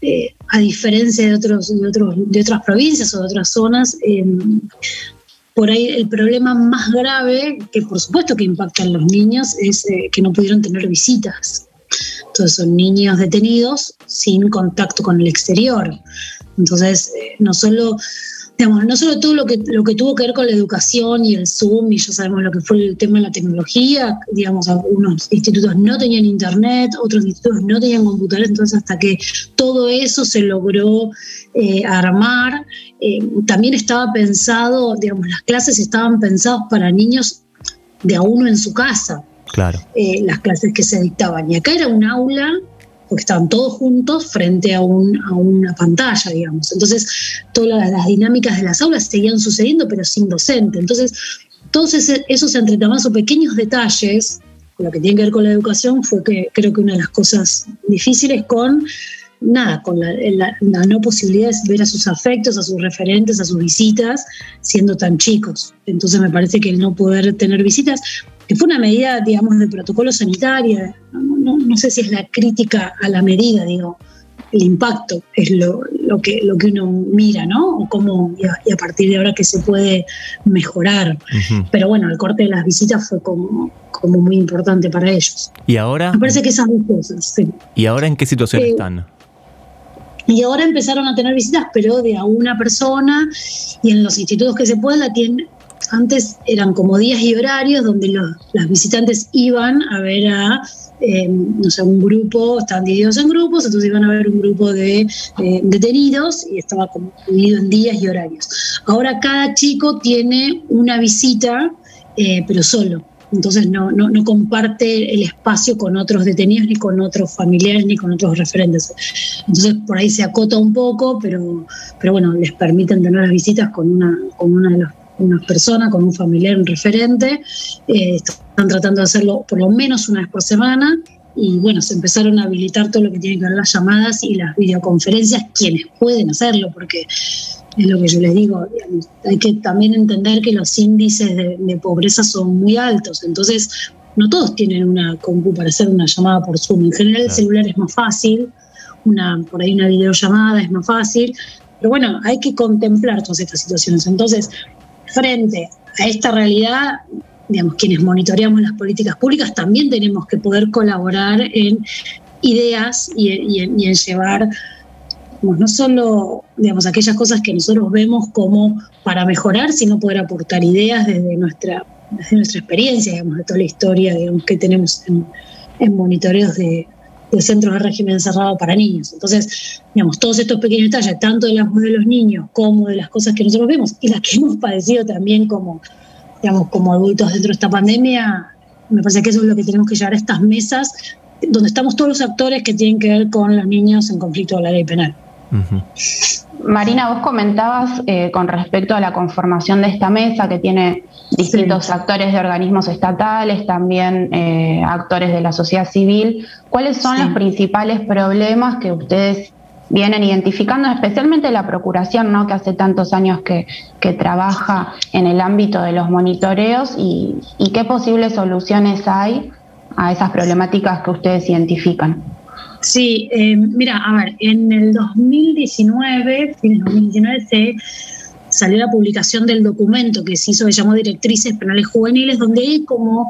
eh, a diferencia de, otros, de, otros, de otras provincias o de otras zonas, eh, por ahí el problema más grave, que por supuesto que impacta en los niños, es eh, que no pudieron tener visitas. Entonces son niños detenidos sin contacto con el exterior. Entonces, eh, no solo digamos, no solo todo lo que, lo que tuvo que ver con la educación y el Zoom, y ya sabemos lo que fue el tema de la tecnología, digamos, algunos institutos no tenían internet, otros institutos no tenían computadores, entonces hasta que todo eso se logró eh, armar, eh, también estaba pensado, digamos, las clases estaban pensadas para niños de a uno en su casa, Claro. eh, las clases que se dictaban. Y acá era un aula, porque estaban todos juntos frente a, un, a una pantalla, digamos. Entonces, todas las dinámicas de las aulas seguían sucediendo, pero sin docente. Entonces, todos esos entretamazos, pequeños detalles, lo que tiene que ver con la educación, fue que creo que una de las cosas difíciles con nada, con la, no posibilidad de ver a sus afectos, a sus referentes, a sus visitas, siendo tan chicos. Entonces me parece que el no poder tener visitas, que fue una medida, digamos, de protocolo sanitario, no, no- sé si es la crítica a la medida, digo, el impacto es lo, lo que, lo que uno mira, ¿no? O cómo, y a, y a partir de ahora que se puede mejorar. Pero bueno, el corte de las visitas fue como, como muy importante para ellos. ¿Y ahora? Me parece que esas dos cosas, sí. ¿Y ahora en qué situación Eh, están? Y ahora empezaron a tener visitas, pero de a una persona, y en los institutos que se pueden la tienen. Antes eran como días y horarios donde los, las visitantes iban a ver a eh, no sé, un grupo, estaban divididos en grupos, entonces iban a haber un grupo de eh, detenidos y estaba como dividido en días y horarios. Ahora cada chico tiene una visita, eh, pero solo. Entonces no, no, no comparte el espacio con otros detenidos, ni con otros familiares, ni con otros referentes. Entonces por ahí se acota un poco, pero, pero bueno, les permiten tener las visitas con una, con una de las una persona, con un familiar, un referente. Eh, están tratando de hacerlo por lo menos una vez por semana. Y bueno, se empezaron a habilitar todo lo que tiene que ver las llamadas y las videoconferencias, quienes pueden hacerlo, porque es lo que yo les digo, hay que también entender que los índices de, de pobreza son muy altos, entonces no todos tienen una compu para hacer una llamada por Zoom. En general el celular es más fácil, una, por ahí una videollamada es más fácil, pero bueno, hay que contemplar todas estas situaciones. Entonces, frente a esta realidad, digamos, quienes monitoreamos las políticas públicas también tenemos que poder colaborar en ideas y, en llevar digamos, no solo digamos, aquellas cosas que nosotros vemos como para mejorar, sino poder aportar ideas desde nuestra, desde nuestra experiencia, digamos, de toda la historia digamos, que tenemos en, en monitoreos de, de centros de régimen cerrado para niños. Entonces, digamos, todos estos pequeños detalles, tanto de la voz de los niños como de las cosas que nosotros vemos y las que hemos padecido también como, digamos, como adultos dentro de esta pandemia, me parece que eso es lo que tenemos que llevar a estas mesas donde estamos todos los actores que tienen que ver con los niños en conflicto de la ley penal. Marina, vos comentabas eh, con respecto a la conformación de esta mesa que tiene distintos sí. actores de organismos estatales, también eh, actores de la sociedad civil. ¿Cuáles son sí. los principales problemas que ustedes vienen identificando, especialmente la Procuración, ¿no? que hace tantos años que, que trabaja en el ámbito de los monitoreos y, y qué posibles soluciones hay a esas problemáticas que ustedes identifican? Sí, eh, mira, a ver, en el 2019, fines de 2019, se salió la publicación del documento que se hizo, que llamó Directrices Penales Juveniles, donde hay como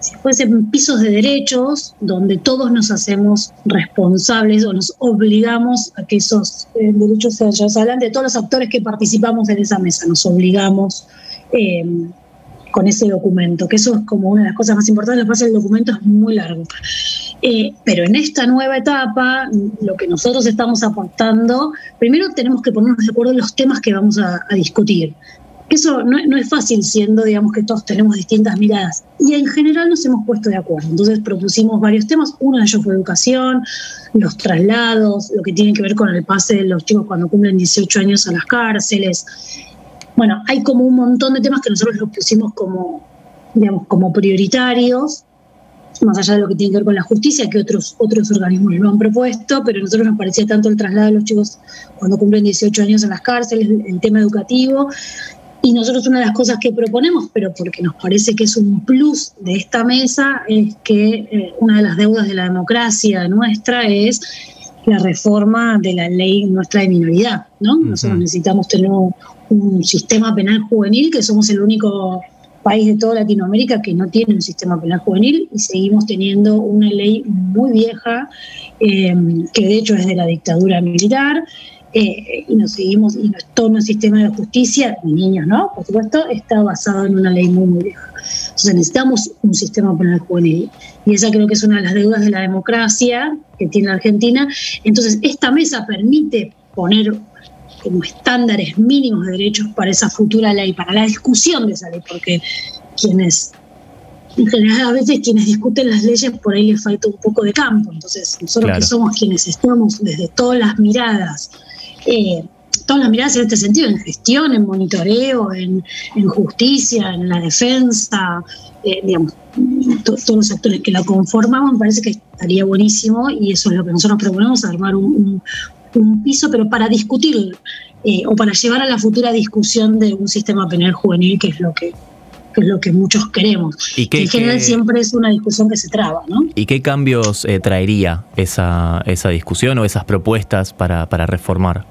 si fuesen pisos de derechos, donde todos nos hacemos responsables o nos obligamos a que esos eh, derechos se hablan de todos los actores que participamos en esa mesa, nos obligamos. Eh, con ese documento, que eso es como una de las cosas más importantes, lo que pasa el documento es muy largo. Eh, pero en esta nueva etapa, lo que nosotros estamos aportando, primero tenemos que ponernos de acuerdo en los temas que vamos a, discutir. Eso no, no, es fácil siendo, digamos, que todos tenemos distintas miradas. Y en general nos hemos puesto de acuerdo. Entonces propusimos varios temas. Uno de ellos fue educación, los traslados, lo que tiene que ver con el pase de los chicos cuando cumplen 18 años a las cárceles. Bueno, hay como un montón de temas que nosotros los pusimos como, digamos, como prioritarios más allá de lo que tiene que ver con la justicia, que otros, otros organismos lo han propuesto, pero a nosotros nos parecía tanto el traslado de los chicos cuando cumplen 18 años en las cárceles, el tema educativo, y nosotros una de las cosas que proponemos, pero porque nos parece que es un plus de esta mesa, es que eh, una de las deudas de la democracia nuestra es la reforma de la ley nuestra de minoridad, ¿no? Nosotros uh -huh. necesitamos tener un, un sistema penal juvenil, que somos el único país de toda Latinoamérica que no tiene un sistema penal juvenil y seguimos teniendo una ley muy vieja eh, que de hecho es de la dictadura militar eh, y nos seguimos y todo nuestro sistema de justicia, niños, ¿no? Por supuesto, está basado en una ley muy, muy vieja. Entonces necesitamos un sistema penal juvenil y esa creo que es una de las deudas de la democracia que tiene la Argentina. Entonces esta mesa permite poner como estándares mínimos de derechos para esa futura ley, para la discusión de esa ley, porque quienes, en general a veces quienes discuten las leyes por ahí les falta un poco de campo, entonces nosotros claro. que somos quienes estamos desde todas las miradas, eh, todas las miradas en este sentido, en gestión, en monitoreo, en, en justicia, en la defensa, eh, digamos, to, todos los actores que la conformamos, me parece que estaría buenísimo y eso es lo que nosotros proponemos, armar un, un, un piso, pero para discutir eh, o para llevar a la futura discusión de un sistema penal juvenil, que es lo que, que es lo que muchos queremos. ¿Y que en general siempre es una discusión que se traba, ¿no? ¿Y qué cambios eh, traería esa, esa discusión o esas propuestas para, para reformar?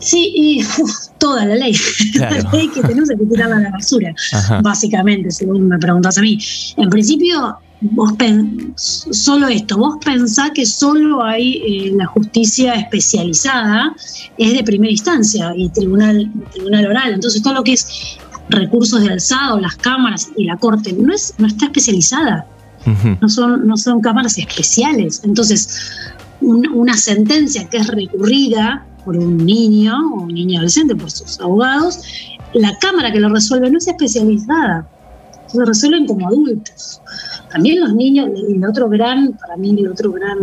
Sí, y uf, toda la ley. Claro. la ley que tenemos que tirarla a la basura, Ajá. básicamente, según me preguntas a mí. En principio, vos pen, solo esto, vos pensás que solo hay eh, la justicia especializada, es de primera instancia y tribunal, tribunal oral. Entonces todo lo que es recursos de alzado, las cámaras y la corte, no, es, no está especializada. no son, no son cámaras especiales. Entonces, un- una sentencia que es recurrida por un niño o un niño adolescente, por sus abogados, la cámara que lo resuelve no es especializada, se resuelven como adultos. También los niños, el otro gran, para mí el otro gran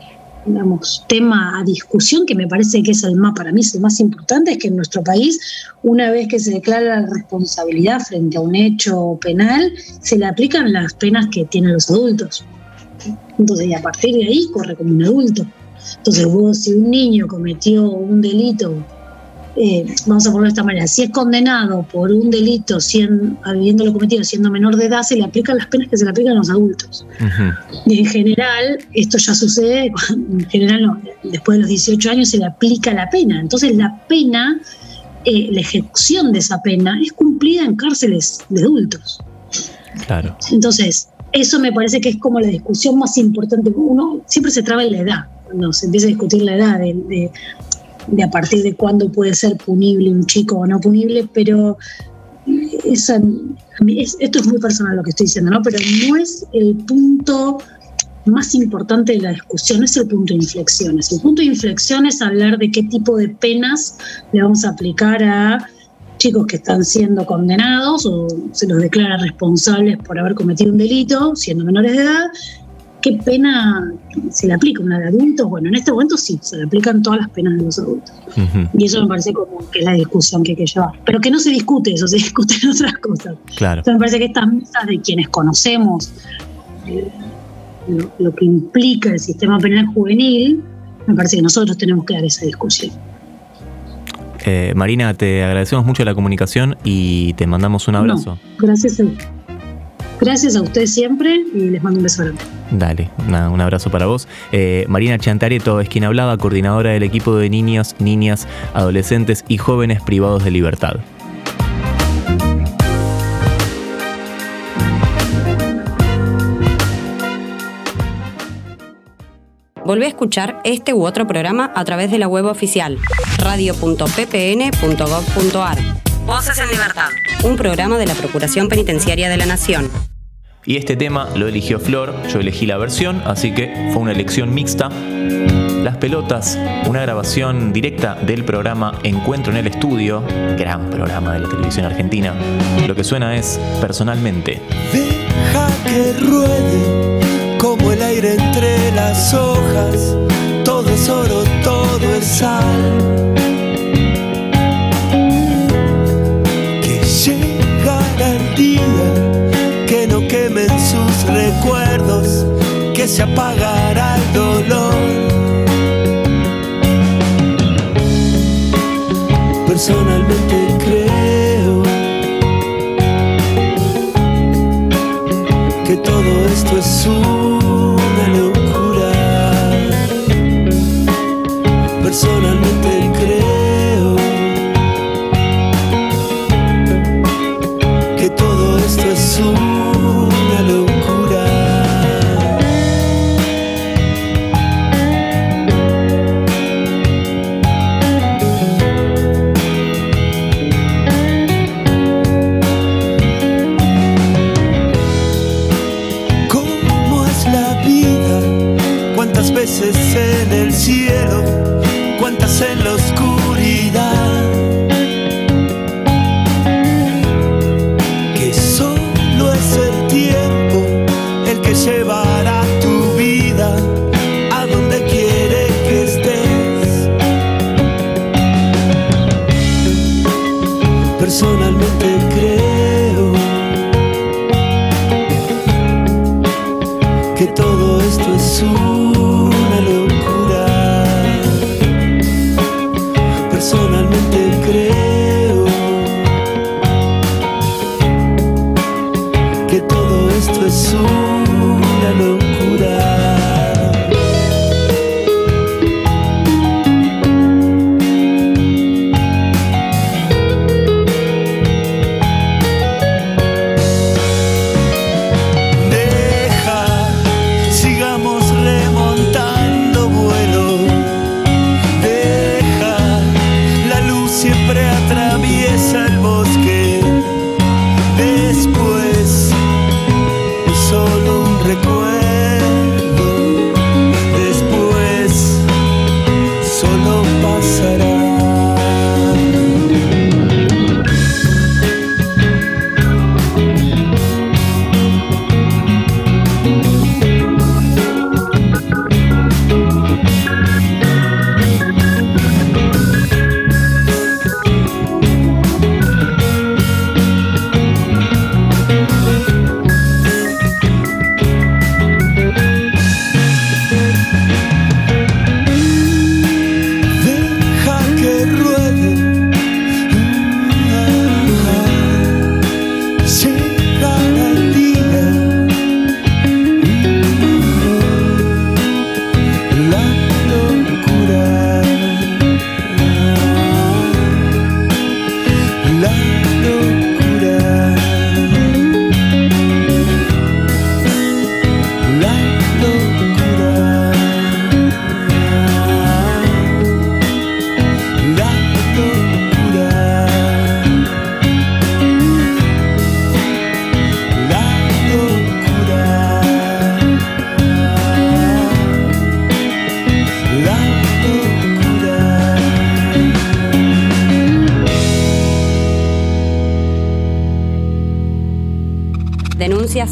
eh, digamos, tema a discusión que me parece que es el más, para mí es el más importante, es que en nuestro país, una vez que se declara la responsabilidad frente a un hecho penal, se le aplican las penas que tienen los adultos. Entonces, y a partir de ahí corre como un adulto. Entonces, vos, si un niño cometió un delito, eh, vamos a ponerlo de esta manera, si es condenado por un delito siendo, habiéndolo cometido siendo menor de edad, se le aplican las penas que se le aplican a los adultos. Y en general, esto ya sucede, en general no, después de los 18 años se le aplica la pena. Entonces la pena, eh, la ejecución de esa pena es cumplida en cárceles de adultos. Claro. Entonces, eso me parece que es como la discusión más importante. Uno siempre se traba en la edad, cuando se empieza a discutir la edad de, de- de a partir de cuándo puede ser punible un chico o no punible, pero mí es- esto es muy personal lo que estoy diciendo, ¿no? Pero no es el punto más importante de la discusión, es el punto de inflexión. El punto de inflexión es hablar de qué tipo de penas le vamos a aplicar a chicos que están siendo condenados o se los declara responsables por haber cometido un delito, siendo menores de edad. ¿Qué pena se le aplica? ¿Una de adultos? Bueno, en este momento sí, se le aplican todas las penas de los adultos. Y eso me parece como que es la discusión que hay que llevar. Pero que no se discute eso, se discuten otras cosas. Claro. Entonces me parece que estas mesas de quienes conocemos eh, lo, lo que implica el sistema penal juvenil, me parece que nosotros tenemos que dar esa discusión. Eh, Marina, te agradecemos mucho la comunicación y te mandamos un abrazo. No, gracias a, gracias a ustedes siempre y les mando un beso grande. Dale, una- un abrazo para vos. Eh, Marina Chantareto es quien hablaba, coordinadora del equipo de niños, niñas, adolescentes y jóvenes privados de libertad. Volvé a escuchar este u otro programa a través de la web oficial radio.ppn.gov.ar. Voces en libertad. Un programa de la Procuración Penitenciaria de la Nación. Y este tema lo eligió Flor, yo elegí la versión, así que fue una elección mixta. Las pelotas, una grabación directa del programa Encuentro en el Estudio, gran programa de la televisión argentina. Lo que suena es personalmente. Deja que ruede como el aire entre las hojas. Todo es oro, todo es sal. Recuerdos, que se apagará el dolor. Personalmente creo que todo esto es una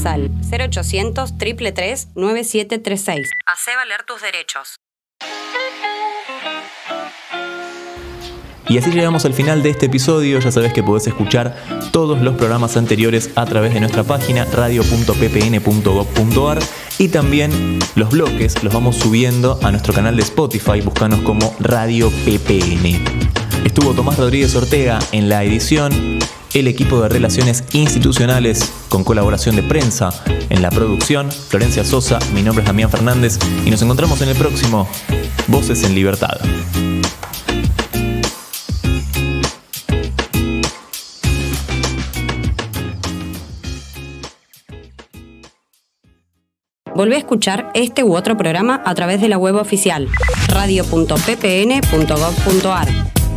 Denuncias al 0800 333 9736. Hacé valer tus derechos. Y así llegamos al final de este episodio. Ya sabes que podés escuchar todos los programas anteriores a través de nuestra página radio.ppn.gov.ar y también los bloques los vamos subiendo a nuestro canal de Spotify. Búscanos como Radio PPN. Estuvo Tomás Rodríguez Ortega en la edición, el equipo de relaciones institucionales con colaboración de prensa en la producción, Florencia Sosa, mi nombre es Damián Fernández y nos encontramos en el próximo Voces en Libertad. Volvé a escuchar este u otro programa a través de la web oficial radio.ppn.gov.ar.